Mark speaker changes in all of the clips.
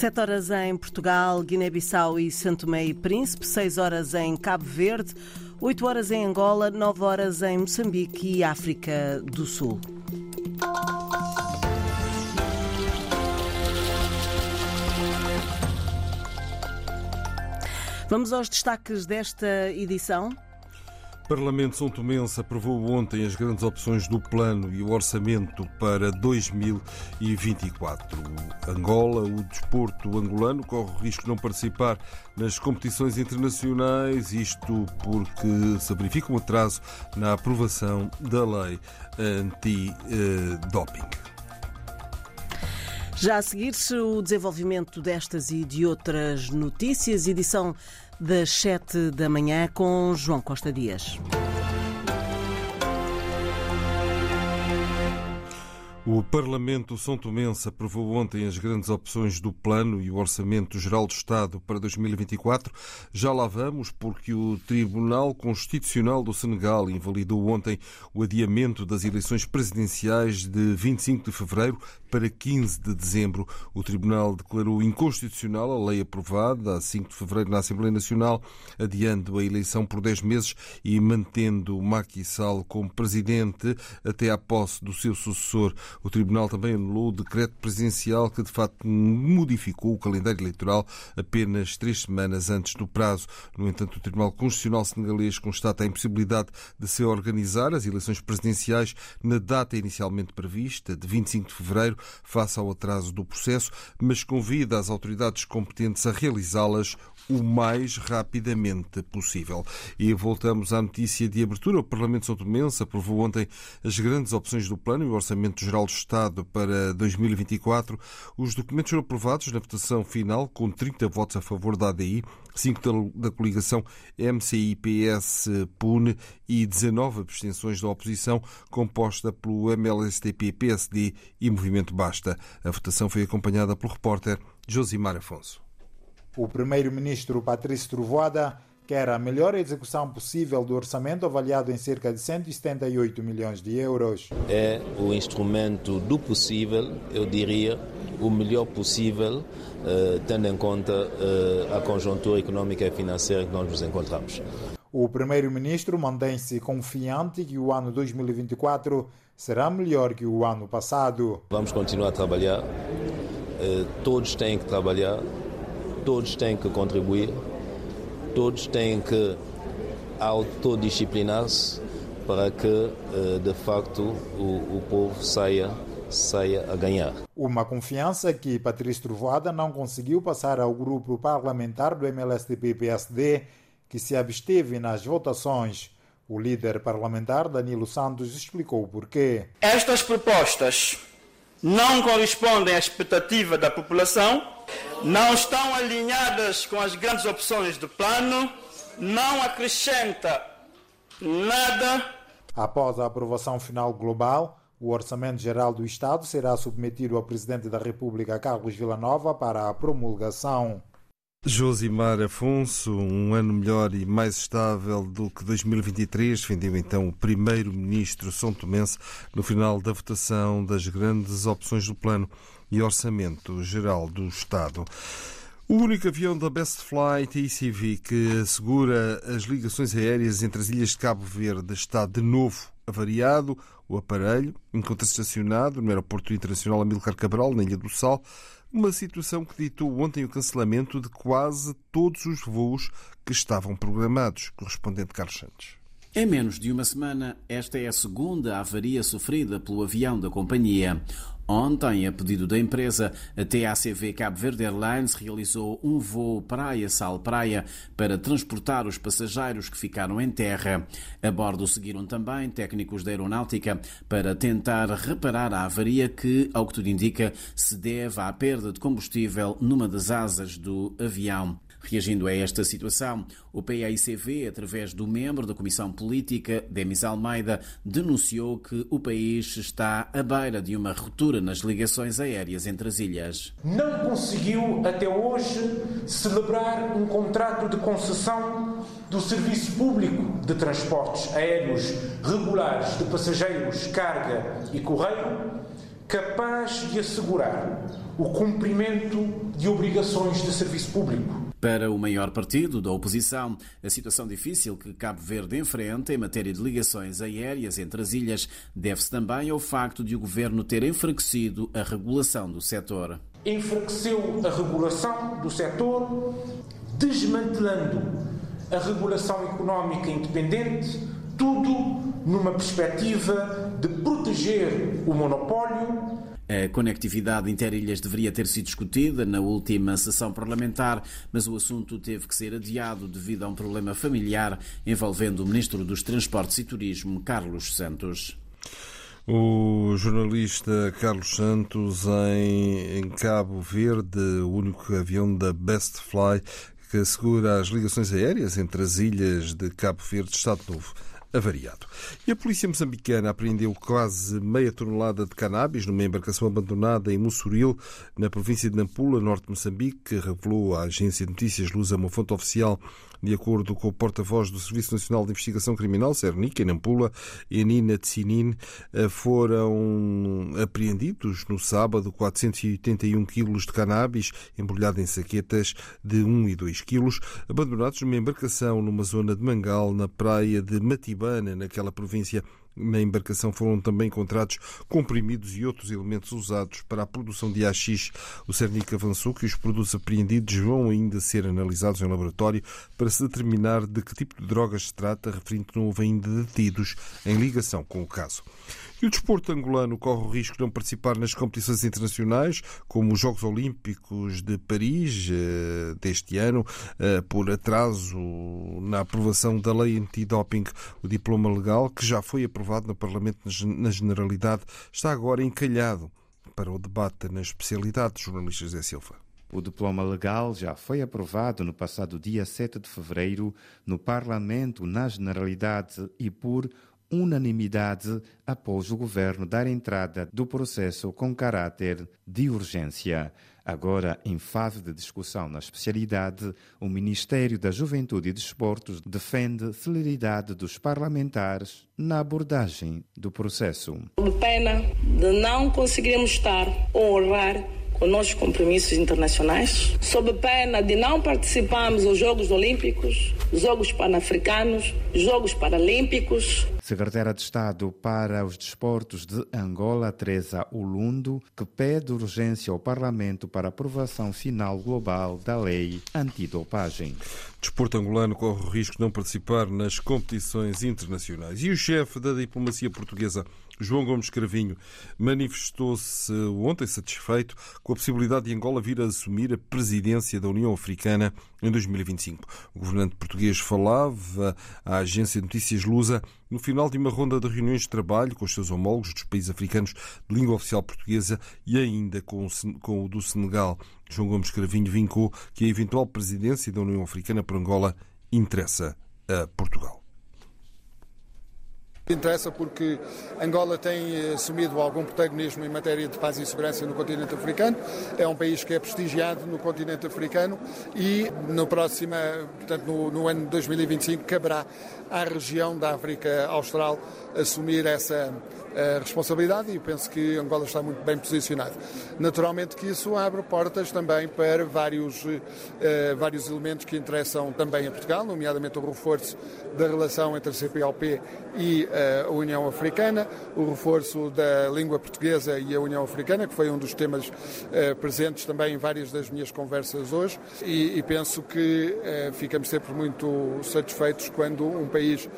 Speaker 1: 7 horas em Portugal, Guiné-Bissau e Santo Tomé e Príncipe, 6 horas em Cabo Verde, 8 horas em Angola, 9 horas em Moçambique e África do Sul. Vamos aos destaques desta edição.
Speaker 2: Parlamento São Tomense aprovou ontem as grandes opções do plano e o orçamento para 2024. Angola, o desporto angolano, corre o risco de não participar nas competições internacionais, isto porque se verifica um atraso na aprovação da lei anti-doping.
Speaker 1: Já a seguir-se o desenvolvimento destas e de outras notícias, edição das 7 da manhã com João Costa Dias.
Speaker 2: O Parlamento São Tomense aprovou ontem as grandes opções do Plano e o Orçamento Geral do Estado para 2024. Já lá vamos, porque o Tribunal Constitucional do Senegal invalidou ontem o adiamento das eleições presidenciais de 25 de fevereiro para 15 de dezembro. O Tribunal declarou inconstitucional a lei aprovada a 5 de fevereiro na Assembleia Nacional, adiando a eleição por 10 meses e mantendo Macky Sall como presidente até à posse do seu sucessor. O Tribunal também anulou o decreto presidencial que, de facto, modificou o calendário eleitoral apenas três semanas antes do prazo. No entanto, o Tribunal Constitucional Senegalês constata a impossibilidade de se organizar as eleições presidenciais na data inicialmente prevista, de 25 de fevereiro, face ao atraso do processo, mas convida as autoridades competentes a realizá-las o mais rapidamente possível. E voltamos à notícia de abertura. O Parlamento São Tomense aprovou ontem as grandes opções do Plano e o Orçamento Geral do Estado para 2024. Os documentos foram aprovados na votação final com 30 votos a favor da ADI, 5 da coligação MCI-PS-PUN e 19 abstenções da oposição, composta pelo MLSTP-PSD e Movimento Basta. A votação foi acompanhada pelo repórter Josimar Afonso.
Speaker 3: O primeiro-ministro Patrício Trovoada quer a melhor execução possível do orçamento avaliado em cerca de 178 milhões de euros.
Speaker 4: É o instrumento do possível, eu diria, o melhor possível, eh, tendo em conta eh, a conjuntura económica e financeira que nós nos encontramos.
Speaker 3: O primeiro-ministro mantém-se confiante que o ano 2024 será melhor que o ano passado.
Speaker 4: Vamos continuar a trabalhar, eh, todos têm que trabalhar, todos têm que contribuir, todos têm que autodisciplinar-se para que, de facto, o, o povo saia saia a ganhar.
Speaker 3: Uma confiança que Patrício Trovoada não conseguiu passar ao grupo parlamentar do MLSTP-PSD, que se absteve nas votações. O líder parlamentar, Danilo Santos, explicou o porquê.
Speaker 5: Estas propostas não correspondem à expectativa da população, não estão alinhadas com as grandes opções do plano, não acrescenta nada.
Speaker 3: Após a aprovação final global, o Orçamento Geral do Estado será submetido ao Presidente da República, Carlos Villanova, para a promulgação.
Speaker 2: Josimar Afonso, um ano melhor e mais estável do que 2023, defendeu então o primeiro-ministro São Tomense no final da votação das grandes opções do Plano e Orçamento Geral do Estado. O único avião da Best Flight ICV que assegura as ligações aéreas entre as ilhas de Cabo Verde está de novo avariado. O aparelho encontra-se estacionado no Aeroporto Internacional Amílcar Cabral, na Ilha do Sal, uma situação que ditou ontem o cancelamento de quase todos os voos que estavam programados. Correspondente Carlos Santos.
Speaker 6: Em menos de uma semana, esta é a segunda avaria sofrida pelo avião da companhia. Ontem, a pedido da empresa, a TACV Cabo Verde Airlines realizou um voo Praia-Sal-Praia para transportar os passageiros que ficaram em terra. A bordo seguiram também técnicos da aeronáutica para tentar reparar a avaria que, ao que tudo indica, se deve à perda de combustível numa das asas do avião. Reagindo a esta situação, o PAICV, através do membro da Comissão Política, Demis Almeida, denunciou que o país está à beira de uma ruptura nas ligações aéreas entre as ilhas.
Speaker 7: Não conseguiu até hoje celebrar um contrato de concessão do Serviço Público de Transportes Aéreos Regulares de Passageiros, Carga e Correio capaz de assegurar o cumprimento de obrigações de serviço público.
Speaker 6: Para o maior partido da oposição, a situação difícil que Cabo Verde enfrenta em matéria de ligações aéreas entre as ilhas deve-se também ao facto de o governo ter enfraquecido a regulação do setor.
Speaker 7: Enfraqueceu a regulação do setor, desmantelando a regulação económica independente, tudo numa perspectiva de proteger o monopólio
Speaker 6: a conectividade interilhas deveria ter sido discutida na última sessão parlamentar, mas o assunto teve que ser adiado devido a um problema familiar envolvendo o Ministro dos Transportes e Turismo, Carlos Santos.
Speaker 2: O jornalista Carlos Santos em, Cabo Verde, o único avião da Best Fly que assegura as ligações aéreas entre as ilhas de Cabo Verde, Estado Novo avariado. E a polícia moçambicana apreendeu quase meia tonelada de cannabis numa embarcação abandonada em Mussuril, na província de Nampula, norte de Moçambique, revelou a agência de notícias Lusa, uma fonte oficial de acordo com o porta-voz do Serviço Nacional de Investigação Criminal, Cernic, em Nampula, e Nina Tsinin, eh, foram apreendidos no sábado 481 quilos de cannabis embrulhado em saquetas de 1 e 2 quilos, abandonados numa embarcação numa zona de Mangal, na praia de Naquela província na embarcação foram também encontrados comprimidos e outros elementos usados para a produção de AX. O Cernic avançou que os produtos apreendidos vão ainda ser analisados em laboratório para se determinar de que tipo de drogas se trata, referindo que não houve ainda detidos em ligação com o caso. E o desporto angolano corre o risco de não participar nas competições internacionais, como os Jogos Olímpicos de Paris eh, deste ano, eh, por atraso na aprovação da lei antidoping. O diploma legal, que já foi aprovado no Parlamento na Generalidade, está agora encalhado para o debate na especialidade, jornalistas José Silva.
Speaker 8: O diploma legal já foi aprovado no passado dia 7 de fevereiro no Parlamento na Generalidade e por unanimidade após o governo dar entrada do processo com caráter de urgência. Agora, em fase de discussão na especialidade, o Ministério da Juventude e Desportos defende celeridade dos parlamentares na abordagem do processo.
Speaker 9: Pena de não conseguirmos estar ou honrar os nossos compromissos internacionais, sob pena de não participarmos dos Jogos Olímpicos, Jogos Pan-Africanos, Jogos Paralímpicos.
Speaker 8: Secretária de Estado para os Desportos de Angola, Teresa Ulundo, que pede urgência ao Parlamento para aprovação final global da lei antidopagem.
Speaker 2: Desporto angolano corre o risco de não participar nas competições internacionais. E o chefe da diplomacia portuguesa João Gomes Cravinho manifestou-se ontem satisfeito com a possibilidade de Angola vir a assumir a presidência da União Africana em 2025. O governante português falava à agência de notícias Lusa no final de uma ronda de reuniões de trabalho com os seus homólogos dos países africanos de língua oficial portuguesa e ainda com o do Senegal. João Gomes Cravinho vincou que a eventual presidência da União Africana por Angola interessa a Portugal.
Speaker 10: Interessa porque Angola tem eh, assumido algum protagonismo em matéria de paz e segurança no continente africano. É um país que é prestigiado no continente africano e no próximo, portanto, no, no ano 2025, caberá à região da África Austral assumir essa responsabilidade e penso que Angola está muito bem posicionado. Naturalmente que isso abre portas também para vários, uh, vários elementos que interessam também a Portugal, nomeadamente o reforço da relação entre a CPLP e uh, a União Africana, o reforço da língua portuguesa e a União Africana, que foi um dos temas uh, presentes também em várias das minhas conversas hoje, e, e penso que ficamos sempre muito satisfeitos quando um país,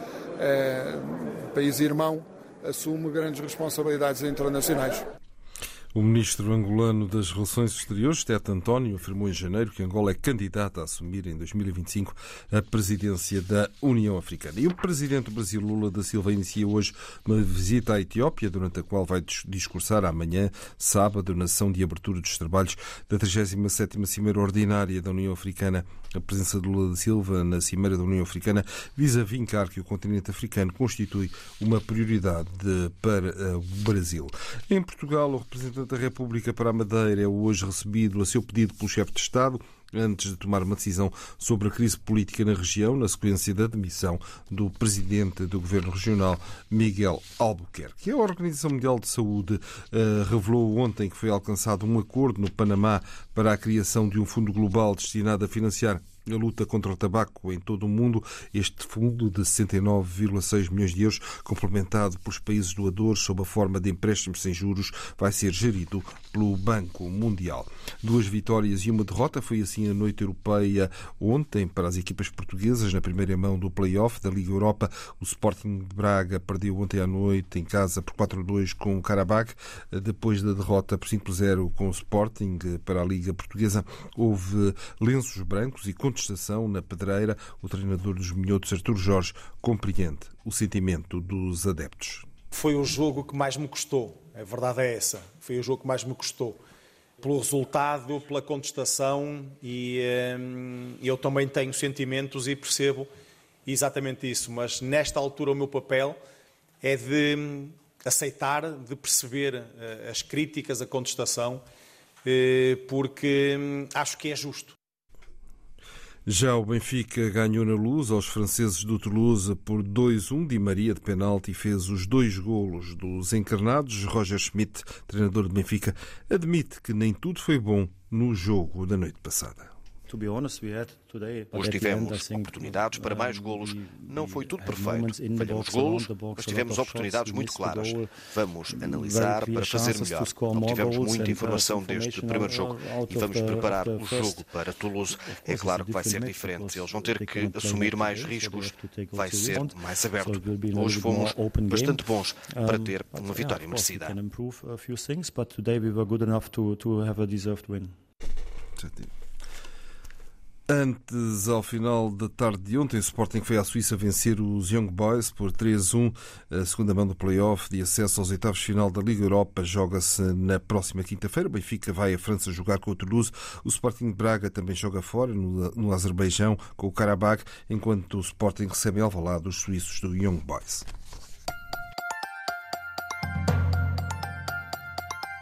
Speaker 10: um país irmão assume grandes responsabilidades internacionais.
Speaker 2: O ministro angolano das Relações Exteriores, Tete António, afirmou em janeiro que Angola é candidata a assumir em 2025 a presidência da União Africana. E o presidente do Brasil, Lula da Silva, inicia hoje uma visita à Etiópia, durante a qual vai discursar amanhã, sábado, na sessão de abertura dos trabalhos da 37ª Cimeira Ordinária da União Africana. A presença de Lula da Silva na Cimeira da União Africana visa vincar que o continente africano constitui uma prioridade para o Brasil. Em Portugal, o representante Presidente da República para a Madeira é hoje recebido a seu pedido pelo chefe de Estado antes de tomar uma decisão sobre a crise política na região, na sequência da demissão do presidente do governo regional, Miguel Albuquerque. A Organização Mundial de Saúde uh, revelou ontem que foi alcançado um acordo no Panamá para a criação de um fundo global destinado a financiar a luta contra o tabaco em todo o mundo. Este fundo de 69,6 milhões de euros, complementado pelos países doadores sob a forma de empréstimos sem juros, vai ser gerido pelo Banco Mundial. Duas vitórias e uma derrota foi assim a noite europeia ontem para as equipas portuguesas na primeira mão do play-off da Liga Europa. O Sporting de Braga perdeu ontem à noite em casa por 4-2 com o Karabakh. Depois da derrota por 5-0 com o Sporting para a Liga Portuguesa, houve lenços brancos e contestação na pedreira, o treinador dos Minhotos, Artur Jorge, compreende o sentimento dos adeptos.
Speaker 11: Foi o jogo que mais me custou, a verdade é essa. Foi o jogo que mais me custou. Pelo resultado, pela contestação, e hum, eu também tenho sentimentos e percebo exatamente isso. Mas nesta altura, o meu papel é de aceitar, de perceber uh, as críticas, a contestação, uh, porque hum, acho que é justo.
Speaker 2: Já o Benfica ganhou na luz aos franceses do Toulouse por 2-1. Di Maria de penalti fez os dois golos dos encarnados. Roger Schmidt, treinador de Benfica, admite que nem tudo foi bom no jogo da noite passada.
Speaker 12: Hoje tivemos oportunidades para mais golos. Não foi tudo perfeito. Falhamos golos, mas tivemos oportunidades muito claras. Vamos analisar para fazer melhor. Não tivemos muita informação deste primeiro jogo e vamos preparar o jogo para Toulouse. É claro que vai ser diferente. Eles vão ter que assumir mais riscos. Vai ser mais aberto. Hoje fomos bastante bons para ter uma vitória merecida.
Speaker 2: Antes, ao final da tarde de ontem, o Sporting foi à Suíça vencer os Young Boys por 3-1. A segunda mão do play-off de acesso aos oitavos de final da Liga Europa joga-se na próxima quinta-feira. O Benfica vai à França jogar com o Toulouse. O Sporting Braga também joga fora, no, no Azerbaijão, com o Karabakh, enquanto o Sporting recebe Alvalade dos suíços do Young Boys.